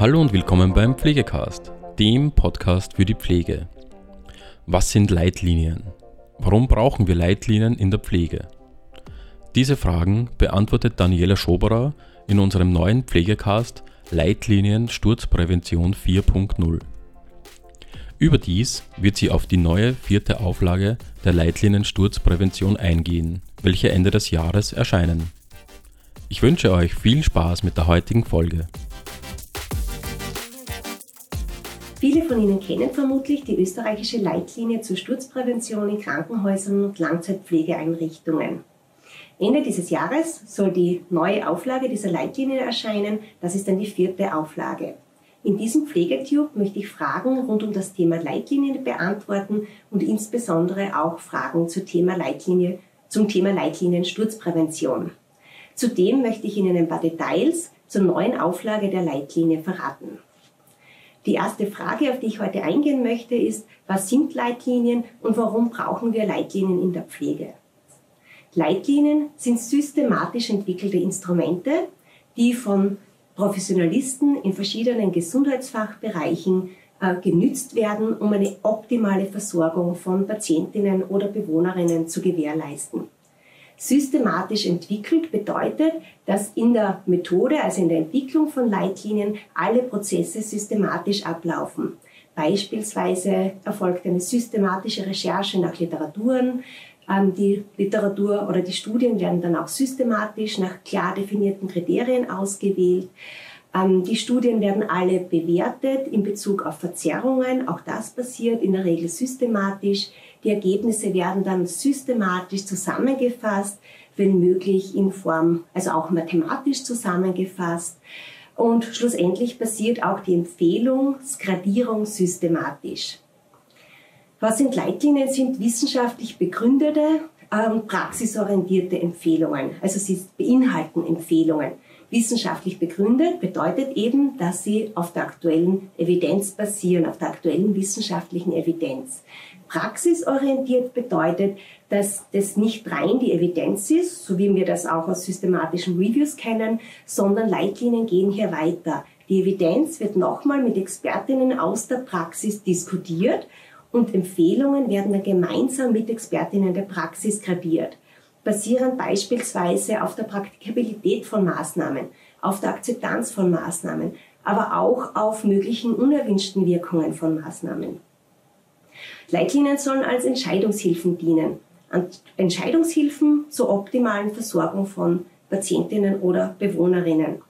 Hallo und willkommen beim Pflegecast, dem Podcast für die Pflege. Was sind Leitlinien? Warum brauchen wir Leitlinien in der Pflege? Diese Fragen beantwortet Daniela Schoberer in unserem neuen Pflegecast Leitlinien Sturzprävention 4.0. Überdies wird sie auf die neue vierte Auflage der Leitlinien Sturzprävention eingehen, welche Ende des Jahres erscheinen. Ich wünsche euch viel Spaß mit der heutigen Folge. Viele von Ihnen kennen vermutlich die österreichische Leitlinie zur Sturzprävention in Krankenhäusern und Langzeitpflegeeinrichtungen. Ende dieses Jahres soll die neue Auflage dieser Leitlinie erscheinen. Das ist dann die vierte Auflage. In diesem Pflegetube möchte ich Fragen rund um das Thema Leitlinien beantworten und insbesondere auch Fragen zum Thema Leitlinie, zum Thema Leitlinien Sturzprävention. Zudem möchte ich Ihnen ein paar Details zur neuen Auflage der Leitlinie verraten. Die erste Frage, auf die ich heute eingehen möchte, ist, was sind Leitlinien und warum brauchen wir Leitlinien in der Pflege? Leitlinien sind systematisch entwickelte Instrumente, die von Professionalisten in verschiedenen Gesundheitsfachbereichen äh, genützt werden, um eine optimale Versorgung von Patientinnen oder Bewohnerinnen zu gewährleisten. Systematisch entwickelt bedeutet, dass in der Methode, also in der Entwicklung von Leitlinien, alle Prozesse systematisch ablaufen. Beispielsweise erfolgt eine systematische Recherche nach Literaturen, ähm, die Literatur oder die Studien werden dann auch systematisch nach klar definierten Kriterien ausgewählt. Ähm, die Studien werden alle bewertet in Bezug auf Verzerrungen. Auch das passiert in der Regel systematisch. Die Ergebnisse werden dann systematisch zusammengefasst, wenn möglich in Form, also auch mathematisch zusammengefasst. Und schlussendlich passiert auch die Empfehlungsgradierung systematisch. Was sind Leitlinien? Sind wissenschaftlich begründete, ähm, praxisorientierte Empfehlungen. Also sie beinhalten Empfehlungen. Wissenschaftlich begründet bedeutet eben, dass sie auf der aktuellen Evidenz basieren, auf der aktuellen wissenschaftlichen Evidenz. Praxisorientiert bedeutet, dass das nicht rein die Evidenz ist, so wie wir das auch aus systematischen Reviews kennen, sondern Leitlinien gehen hier weiter. Die Evidenz wird nochmal mit Expertinnen aus der Praxis diskutiert und Empfehlungen werden dann gemeinsam mit Expertinnen der Praxis gradiert, basierend beispielsweise auf der Praktikabilität von Maßnahmen, auf der Akzeptanz von Maßnahmen, aber auch auf möglichen unerwünschten Wirkungen von Maßnahmen. Leitlinien sollen als Entscheidungshilfen dienen. Entscheidungshilfen zur optimalen Versorgung von Patientinnen oder Bewohnerinnen.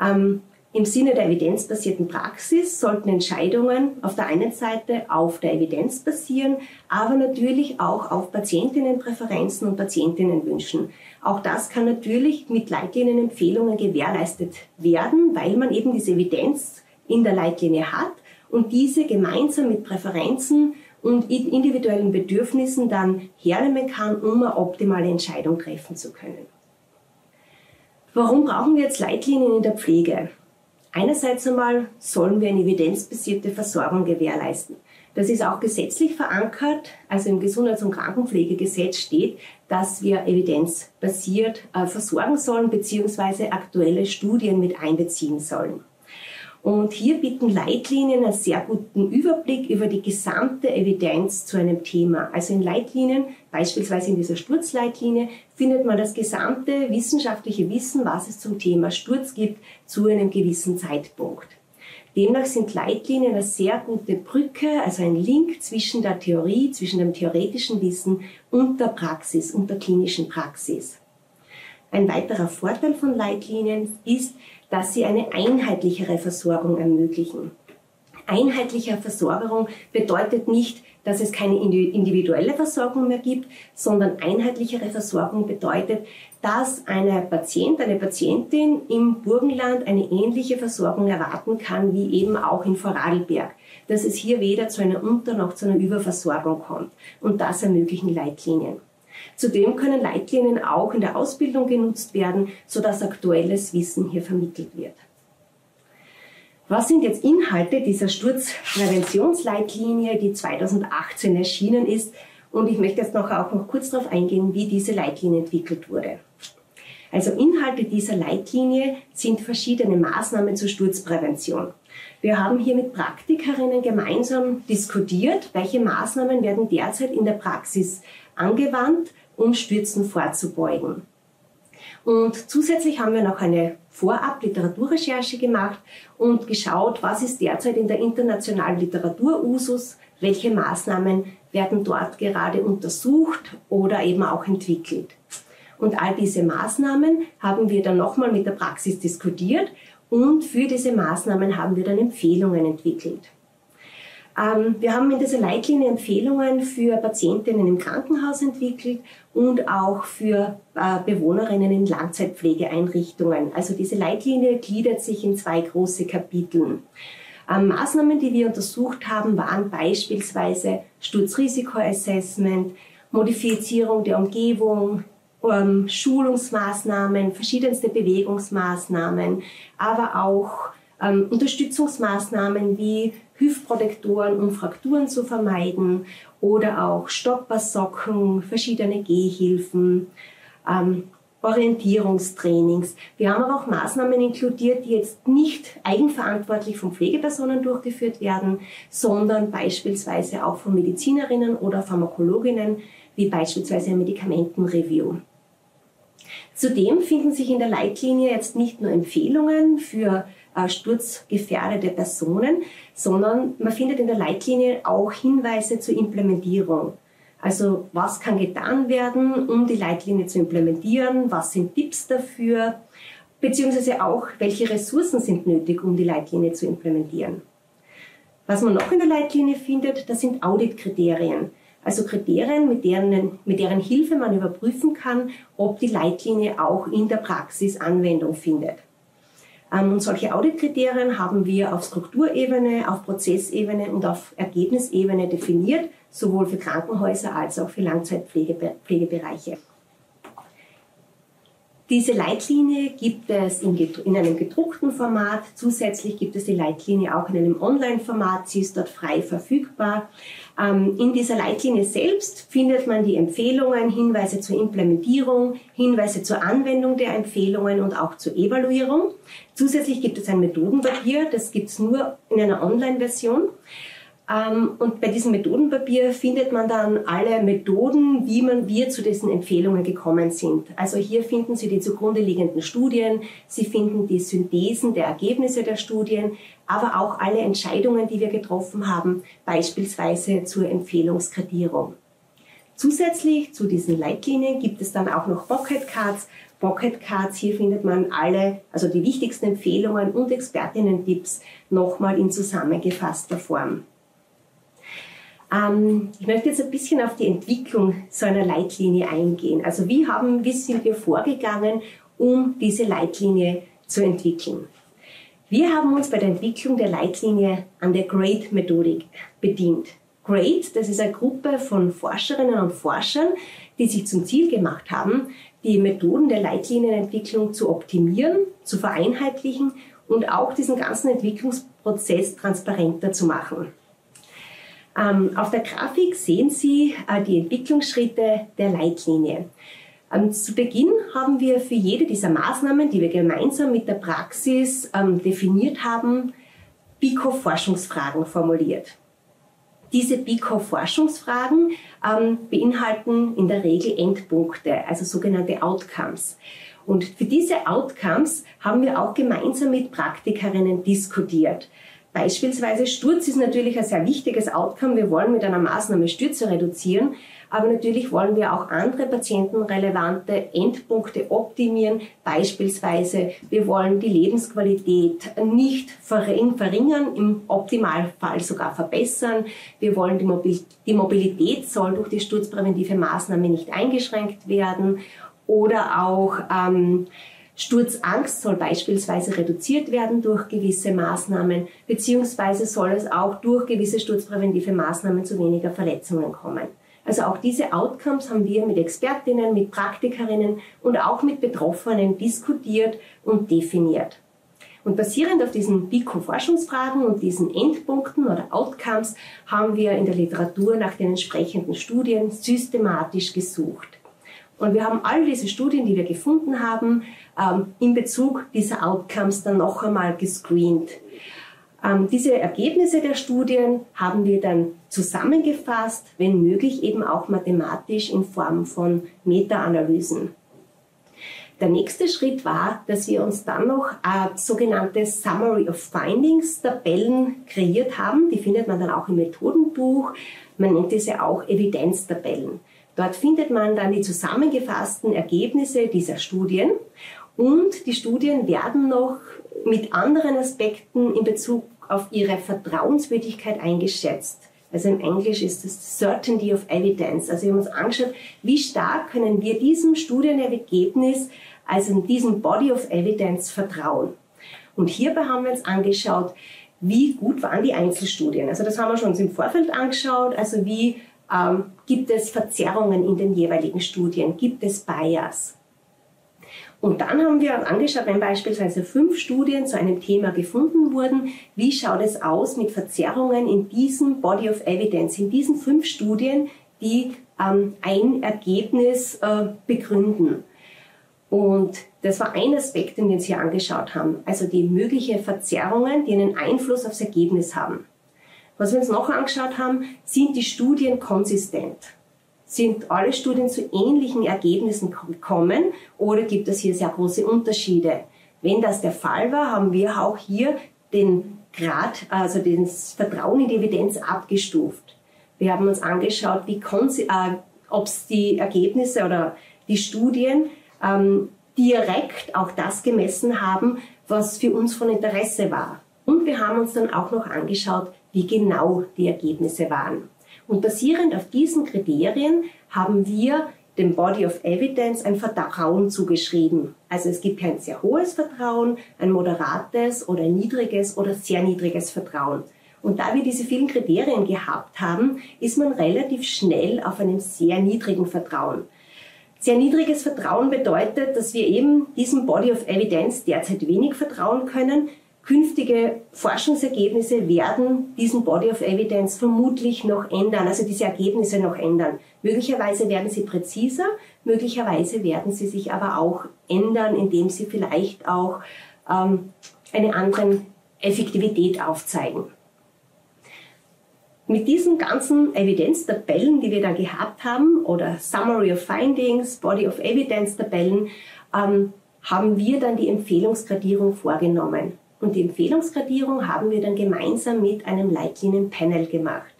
Ähm, im Sinne der evidenzbasierten Praxis sollten Entscheidungen auf der einen Seite auf der Evidenz basieren, aber natürlich auch auf Patientinnenpräferenzen und Patientinnenwünschen. Auch das kann natürlich mit Leitlinienempfehlungen gewährleistet werden, weil man eben diese Evidenz in der Leitlinie hat und diese gemeinsam mit Präferenzen und individuellen Bedürfnissen dann hernehmen kann, um eine optimale Entscheidung treffen zu können. Warum brauchen wir jetzt Leitlinien in der Pflege? Einerseits einmal sollen wir eine evidenzbasierte Versorgung gewährleisten. Das ist auch gesetzlich verankert. Also im Gesundheits- und Krankenpflegegesetz steht, dass wir evidenzbasiert äh, versorgen sollen bzw. aktuelle Studien mit einbeziehen sollen. Und hier bieten Leitlinien einen sehr guten Überblick über die gesamte Evidenz zu einem Thema. Also in Leitlinien, beispielsweise in dieser Sturzleitlinie, findet man das gesamte wissenschaftliche Wissen, was es zum Thema Sturz gibt, zu einem gewissen Zeitpunkt. Demnach sind Leitlinien eine sehr gute Brücke, also ein Link zwischen der Theorie, zwischen dem theoretischen Wissen und der Praxis und der klinischen Praxis. Ein weiterer Vorteil von Leitlinien ist, dass sie eine einheitlichere Versorgung ermöglichen. Einheitliche Versorgung bedeutet nicht, dass es keine individuelle Versorgung mehr gibt, sondern einheitlichere Versorgung bedeutet, dass ein Patient, eine Patientin im Burgenland eine ähnliche Versorgung erwarten kann wie eben auch in Vorarlberg. Dass es hier weder zu einer Unter- noch zu einer Überversorgung kommt. Und das ermöglichen Leitlinien. Zudem können Leitlinien auch in der Ausbildung genutzt werden, sodass aktuelles Wissen hier vermittelt wird. Was sind jetzt Inhalte dieser Sturzpräventionsleitlinie, die 2018 erschienen ist? Und ich möchte jetzt noch auch noch kurz darauf eingehen, wie diese Leitlinie entwickelt wurde. Also Inhalte dieser Leitlinie sind verschiedene Maßnahmen zur Sturzprävention. Wir haben hier mit Praktikerinnen gemeinsam diskutiert, welche Maßnahmen werden derzeit in der Praxis angewandt, um Stürzen vorzubeugen. Und zusätzlich haben wir noch eine Vorab-Literaturrecherche gemacht und geschaut, was ist derzeit in der internationalen Literatur Usus, welche Maßnahmen werden dort gerade untersucht oder eben auch entwickelt. Und all diese Maßnahmen haben wir dann nochmal mit der Praxis diskutiert und für diese Maßnahmen haben wir dann Empfehlungen entwickelt. Ähm, wir haben in dieser Leitlinie Empfehlungen für Patientinnen im Krankenhaus entwickelt und auch für äh, Bewohnerinnen in Langzeitpflegeeinrichtungen. Also diese Leitlinie gliedert sich in zwei große Kapiteln. Ähm, Maßnahmen, die wir untersucht haben, waren beispielsweise Sturzrisikoassessment, Modifizierung der Umgebung, ähm, Schulungsmaßnahmen, verschiedenste Bewegungsmaßnahmen, aber auch Unterstützungsmaßnahmen wie Hüftprotektoren, um Frakturen zu vermeiden oder auch Stoppersocken, verschiedene Gehhilfen, ähm, Orientierungstrainings. Wir haben aber auch Maßnahmen inkludiert, die jetzt nicht eigenverantwortlich von Pflegepersonen durchgeführt werden, sondern beispielsweise auch von Medizinerinnen oder Pharmakologinnen, wie beispielsweise ein Medikamentenreview. Zudem finden sich in der Leitlinie jetzt nicht nur Empfehlungen für sturzgefährdete Personen, sondern man findet in der Leitlinie auch Hinweise zur Implementierung. Also was kann getan werden, um die Leitlinie zu implementieren? Was sind Tipps dafür? Beziehungsweise auch, welche Ressourcen sind nötig, um die Leitlinie zu implementieren? Was man noch in der Leitlinie findet, das sind Auditkriterien. Also Kriterien, mit deren, mit deren Hilfe man überprüfen kann, ob die Leitlinie auch in der Praxis Anwendung findet. Ähm, und solche Auditkriterien haben wir auf Strukturebene, auf Prozessebene und auf Ergebnisebene definiert, sowohl für Krankenhäuser als auch für Langzeitpflegebereiche. Diese Leitlinie gibt es in, einem gedruckten Format. Zusätzlich gibt es die Leitlinie auch in einem Online-Format. Sie ist dort frei verfügbar. Ähm, in dieser Leitlinie selbst findet man die Empfehlungen, Hinweise zur Implementierung, Hinweise zur Anwendung der Empfehlungen und auch zur Evaluierung. Zusätzlich gibt es ein Methodenpapier, das gibt es nur in einer Online-Version. Ähm, und bei diesem Methodenpapier findet man dann alle Methoden, wie man wir zu diesen Empfehlungen gekommen sind. Also hier finden Sie die zugrunde liegenden Studien, Sie finden die Synthesen der Ergebnisse der Studien, aber auch alle Entscheidungen, die wir getroffen haben, beispielsweise zur Empfehlungskredierung. Zusätzlich zu diesen Leitlinien gibt es dann auch noch Pocket Cards. Pocket Cards, hier findet man alle, also die wichtigsten Empfehlungen und Expertinnen-Tipps nochmal in zusammengefasster Form. Ähm, ich möchte jetzt ein bisschen auf die Entwicklung so einer Leitlinie eingehen. Also wie, haben, wie sind wir vorgegangen, um diese Leitlinie zu entwickeln? Wir haben uns bei der Entwicklung der Leitlinie an der GRADE-Methodik bedient. GRADE, das ist eine Gruppe von Forscherinnen und Forschern, die sich zum Ziel gemacht haben, die Methoden der Leitlinienentwicklung zu optimieren, zu vereinheitlichen und auch diesen ganzen Entwicklungsprozess transparenter zu machen. Ähm, auf der Grafik sehen Sie äh, die Entwicklungsschritte der Leitlinie. Ähm, zu Beginn haben wir für jede dieser Maßnahmen, die wir gemeinsam mit der Praxis ähm, definiert haben, BICO-Forschungsfragen formuliert. Diese BICO-Forschungsfragen beinhalten in der Regel Endpunkte, also sogenannte Outcomes. Und für diese Outcomes haben wir auch gemeinsam mit Praktikerinnen diskutiert. Beispielsweise Sturz ist natürlich ein sehr wichtiges Outcome. Wir wollen mit einer Maßnahme Stürze reduzieren, aber natürlich wollen wir auch andere patientenrelevante Endpunkte optimieren. Beispielsweise, wir wollen die Lebensqualität nicht verringern, im Optimalfall sogar verbessern. Wir wollen die, Mobilität soll durch die sturzpräventive Maßnahme nicht eingeschränkt werden oder auch ähm, Sturzangst soll beispielsweise reduziert werden durch gewisse Maßnahmen, beziehungsweise soll es auch durch gewisse sturzpräventive Maßnahmen zu weniger Verletzungen kommen. Also auch diese Outcomes haben wir mit Expertinnen, mit Praktikerinnen und auch mit Betroffenen diskutiert und definiert. Und basierend auf diesen BICO-Forschungsfragen und diesen Endpunkten oder Outcomes haben wir in der Literatur nach den entsprechenden Studien systematisch gesucht. Und wir haben all diese Studien, die wir gefunden haben, in Bezug dieser Outcomes dann noch einmal gescreent. Ähm, diese Ergebnisse der Studien haben wir dann zusammengefasst, wenn möglich eben auch mathematisch in Form von Meta-Analysen. Der nächste Schritt war, dass wir uns dann noch äh, sogenannte Summary of Findings Tabellen kreiert haben. Die findet man dann auch im Methodenbuch. Man nennt diese auch Evidenztabellen. Dort findet man dann die zusammengefassten Ergebnisse dieser Studien und die Studien werden noch mit anderen Aspekten in Bezug auf ihre Vertrauenswürdigkeit eingeschätzt. Also im Englisch ist es Certainty of Evidence. Also wir haben uns angeschaut, wie stark können wir diesem Studienergebnis, also diesem Body of Evidence vertrauen. Und hierbei haben wir uns angeschaut, wie gut waren die Einzelstudien. Also das haben wir schon uns im Vorfeld angeschaut. Also wie ähm, gibt es Verzerrungen in den jeweiligen Studien? Gibt es Bias? Und dann haben wir uns angeschaut, wenn beispielsweise fünf Studien zu einem Thema gefunden wurden, wie schaut es aus mit Verzerrungen in diesem Body of Evidence, in diesen fünf Studien, die ähm, ein Ergebnis äh, begründen. Und das war ein Aspekt, den wir uns hier angeschaut haben, also die möglichen Verzerrungen, die einen Einfluss aufs Ergebnis haben. Was wir uns noch angeschaut haben, sind die Studien konsistent sind alle Studien zu ähnlichen Ergebnissen gekommen oder gibt es hier sehr große Unterschiede? Wenn das der Fall war, haben wir auch hier den Grad, also das Vertrauen in die Evidenz abgestuft. Wir haben uns angeschaut, wie äh, ob es die Ergebnisse oder die Studien ähm, direkt auch das gemessen haben, was für uns von Interesse war. Und wir haben uns dann auch noch angeschaut, wie genau die Ergebnisse waren. Und basierend auf diesen Kriterien haben wir dem Body of Evidence ein Vertrauen zugeschrieben. Also es gibt ein sehr hohes Vertrauen, ein moderates oder niedriges oder sehr niedriges Vertrauen. Und da wir diese vielen Kriterien gehabt haben, ist man relativ schnell auf einem sehr niedrigen Vertrauen. Sehr niedriges Vertrauen bedeutet, dass wir eben diesem Body of Evidence derzeit wenig vertrauen können, Künftige Forschungsergebnisse werden diesen Body of Evidence vermutlich noch ändern, also diese Ergebnisse noch ändern. Möglicherweise werden sie präziser, möglicherweise werden sie sich aber auch ändern, indem sie vielleicht auch ähm, eine andere Effektivität aufzeigen. Mit diesen ganzen Evidenztabellen, die wir da gehabt haben, oder Summary of Findings, Body of Evidence Tabellen, ähm, haben wir dann die Empfehlungsgradierung vorgenommen. Und die Empfehlungsgradierung haben wir dann gemeinsam mit einem Leitlinienpanel gemacht.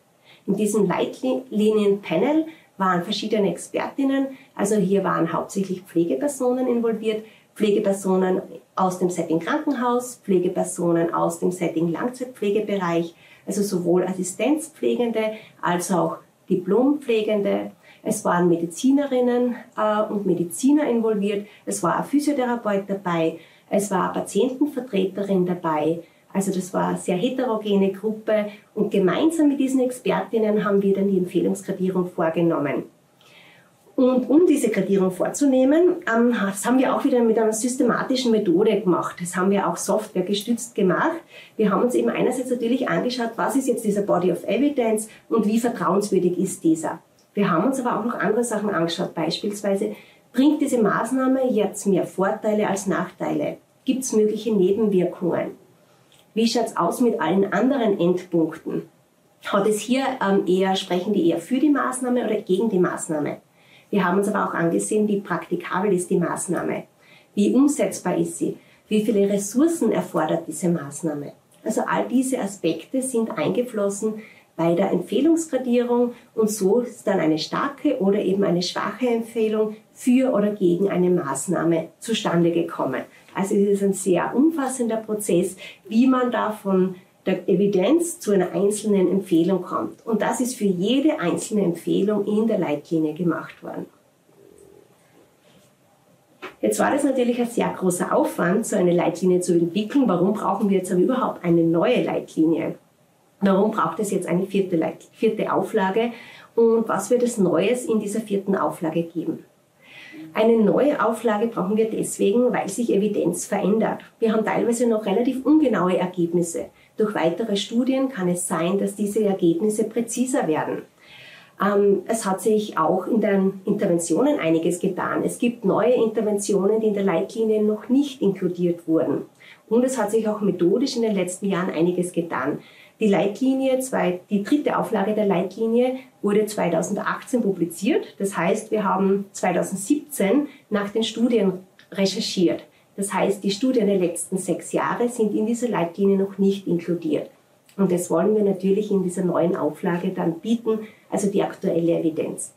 In diesem Leitlinienpanel waren verschiedene Expertinnen, also hier waren hauptsächlich Pflegepersonen involviert, Pflegepersonen aus dem Setting Krankenhaus, Pflegepersonen aus dem Setting Langzeitpflegebereich, also sowohl Assistenzpflegende als auch Diplompflegende. Es waren Medizinerinnen äh, und Mediziner involviert, es war ein Physiotherapeut dabei, es war eine Patientenvertreterin dabei. Also das war eine sehr heterogene Gruppe und gemeinsam mit diesen Expertinnen haben wir dann die Empfehlungsgradierung vorgenommen. Und um diese Gradierung vorzunehmen, ähm, das haben wir auch wieder mit einer systematischen Methode gemacht. Das haben wir auch softwaregestützt gemacht. Wir haben uns eben einerseits natürlich angeschaut, was ist jetzt dieser Body of Evidence und wie vertrauenswürdig ist dieser. Wir haben uns aber auch noch andere Sachen angeschaut, beispielsweise Bringt diese Maßnahme jetzt mehr Vorteile als Nachteile? Gibt es mögliche Nebenwirkungen? Wie schaut es aus mit allen anderen Endpunkten? Hat es hier ähm, eher, sprechen die eher für die Maßnahme oder gegen die Maßnahme? Wir haben uns aber auch angesehen, wie praktikabel ist die Maßnahme? Wie umsetzbar ist sie? Wie viele Ressourcen erfordert diese Maßnahme? Also all diese Aspekte sind eingeflossen bei der Empfehlungsgradierung und so ist dann eine starke oder eben eine schwache Empfehlung für oder gegen eine Maßnahme zustande gekommen. Also es ist ein sehr umfassender Prozess, wie man da von der Evidenz zu einer einzelnen Empfehlung kommt. Und das ist für jede einzelne Empfehlung in der Leitlinie gemacht worden. Jetzt war das natürlich ein sehr großer Aufwand, so eine Leitlinie zu entwickeln. Warum brauchen wir jetzt aber überhaupt eine neue Leitlinie? Warum braucht es jetzt eine vierte, vierte Auflage? Und was wird es Neues in dieser vierten Auflage geben? Eine neue Auflage brauchen wir deswegen, weil sich Evidenz verändert. Wir haben teilweise noch relativ ungenaue Ergebnisse. Durch weitere Studien kann es sein, dass diese Ergebnisse präziser werden. Ähm, es hat sich auch in den Interventionen einiges getan. Es gibt neue Interventionen, die in der Leitlinie noch nicht inkludiert wurden. Und es hat sich auch methodisch in den letzten Jahren einiges getan. Die Leitlinie, die dritte Auflage der Leitlinie wurde 2018 publiziert. Das heißt, wir haben 2017 nach den Studien recherchiert. Das heißt, die Studien der letzten sechs Jahre sind in dieser Leitlinie noch nicht inkludiert. Und das wollen wir natürlich in dieser neuen Auflage dann bieten, also die aktuelle Evidenz.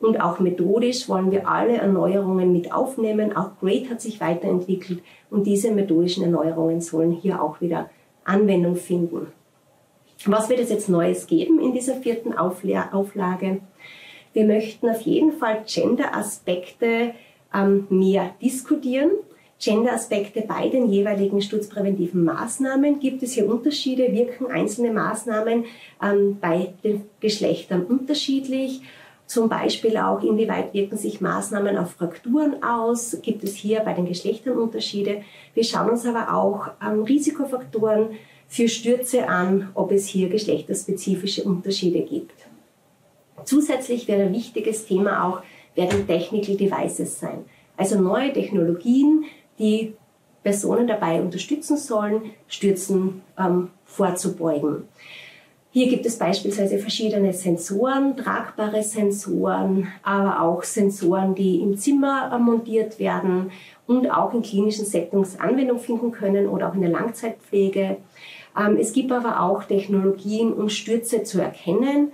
Und auch methodisch wollen wir alle Erneuerungen mit aufnehmen. Auch GRADE hat sich weiterentwickelt und diese methodischen Erneuerungen sollen hier auch wieder Anwendung finden. Was wird es jetzt Neues geben in dieser vierten Auflage? Wir möchten auf jeden Fall Gender-Aspekte ähm, mehr diskutieren. Gender-Aspekte bei den jeweiligen sturzpräventiven Maßnahmen. Gibt es hier Unterschiede? Wirken einzelne Maßnahmen ähm, bei den Geschlechtern unterschiedlich? Zum Beispiel auch, inwieweit wirken sich Maßnahmen auf Frakturen aus? Gibt es hier bei den Geschlechtern Unterschiede? Wir schauen uns aber auch ähm, Risikofaktoren für Stürze an, ob es hier geschlechterspezifische Unterschiede gibt. Zusätzlich wäre ein wichtiges Thema auch, werden Technical Devices sein. Also neue Technologien, die Personen dabei unterstützen sollen, Stürzen ähm, vorzubeugen. Hier gibt es beispielsweise verschiedene Sensoren, tragbare Sensoren, aber auch Sensoren, die im Zimmer äh, montiert werden und auch in klinischen Settings Anwendung finden können oder auch in der Langzeitpflege. Ähm, es gibt aber auch Technologien, um Stürze zu erkennen,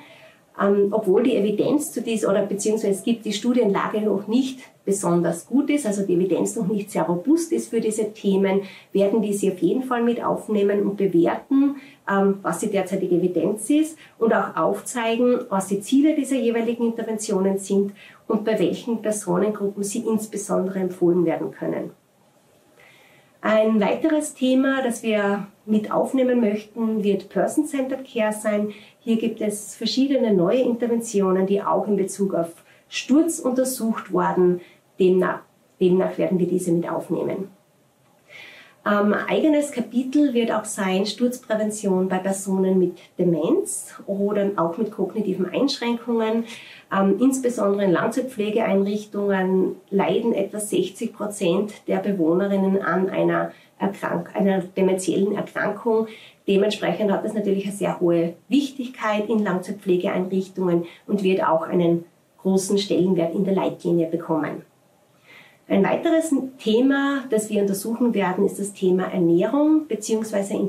ähm, obwohl die Evidenz zu dies oder beziehungsweise es gibt die Studienlage noch nicht besonders gut ist, also die Evidenz noch nicht sehr robust ist für diese Themen, werden die sie auf jeden Fall mit aufnehmen und bewerten, ähm, was die derzeitige Evidenz ist und auch aufzeigen, was die Ziele dieser jeweiligen Interventionen sind und bei welchen Personengruppen sie insbesondere empfohlen werden können. Ein weiteres Thema, das wir mit aufnehmen möchten, wird Person-Centered Care sein. Hier gibt es verschiedene neue Interventionen, die auch in Bezug auf Sturz untersucht wurden. Demnach, demnach werden wir diese mit aufnehmen. Ähm, eigenes Kapitel wird auch sein Sturzprävention bei Personen mit Demenz oder auch mit kognitiven Einschränkungen. Ähm, insbesondere in Langzeitpflegeeinrichtungen leiden etwa 60 Prozent der Bewohnerinnen an einer, Erkrank einer dementiellen Erkrankung. Dementsprechend hat es natürlich eine sehr hohe Wichtigkeit in Langzeitpflegeeinrichtungen und wird auch einen großen Stellenwert in der Leitlinie bekommen. Ein weiteres Thema, das wir untersuchen werden, ist das Thema Ernährung bzw.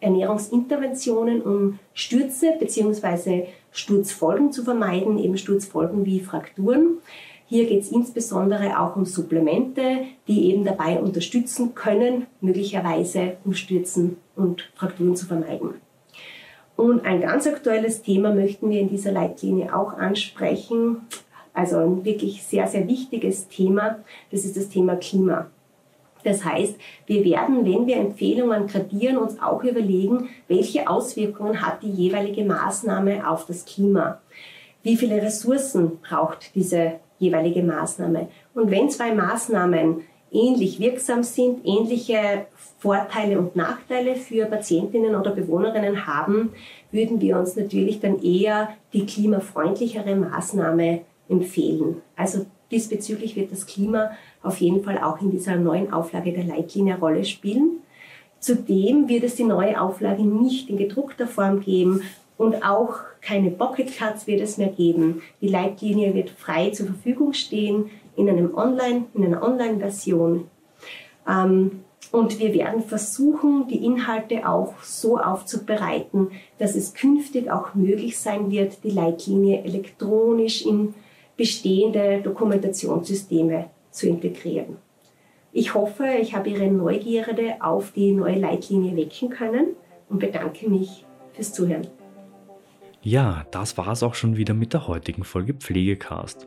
Ernährungsinterventionen, um Stürze bzw. Sturzfolgen zu vermeiden, eben Sturzfolgen wie Frakturen. Hier geht es insbesondere auch um Supplemente, die eben dabei unterstützen können, möglicherweise um Stürzen und Frakturen zu vermeiden. Und ein ganz aktuelles Thema möchten wir in dieser Leitlinie auch ansprechen, also ein wirklich sehr, sehr wichtiges Thema, das ist das Thema Klima. Das heißt, wir werden, wenn wir Empfehlungen gradieren, uns auch überlegen, welche Auswirkungen hat die jeweilige Maßnahme auf das Klima. Wie viele Ressourcen braucht diese jeweilige Maßnahme? Und wenn zwei Maßnahmen ähnlich wirksam sind, ähnliche Vorteile und Nachteile für Patientinnen oder Bewohnerinnen haben, würden wir uns natürlich dann eher die klimafreundlichere Maßnahme empfehlen. Also diesbezüglich wird das Klima auf jeden Fall auch in dieser neuen Auflage der Leitlinie eine Rolle spielen. Zudem wird es die neue Auflage nicht in gedruckter Form geben und auch keine Pocket Cards wird es mehr geben. Die Leitlinie wird frei zur Verfügung stehen in einem Online, in einer Online-Version. Ähm, und wir werden versuchen, die Inhalte auch so aufzubereiten, dass es künftig auch möglich sein wird, die Leitlinie elektronisch in bestehende Dokumentationssysteme zu integrieren. Ich hoffe, ich habe Ihre Neugierde auf die neue Leitlinie wecken können und bedanke mich fürs Zuhören. Ja, das war es auch schon wieder mit der heutigen Folge Pflegecast.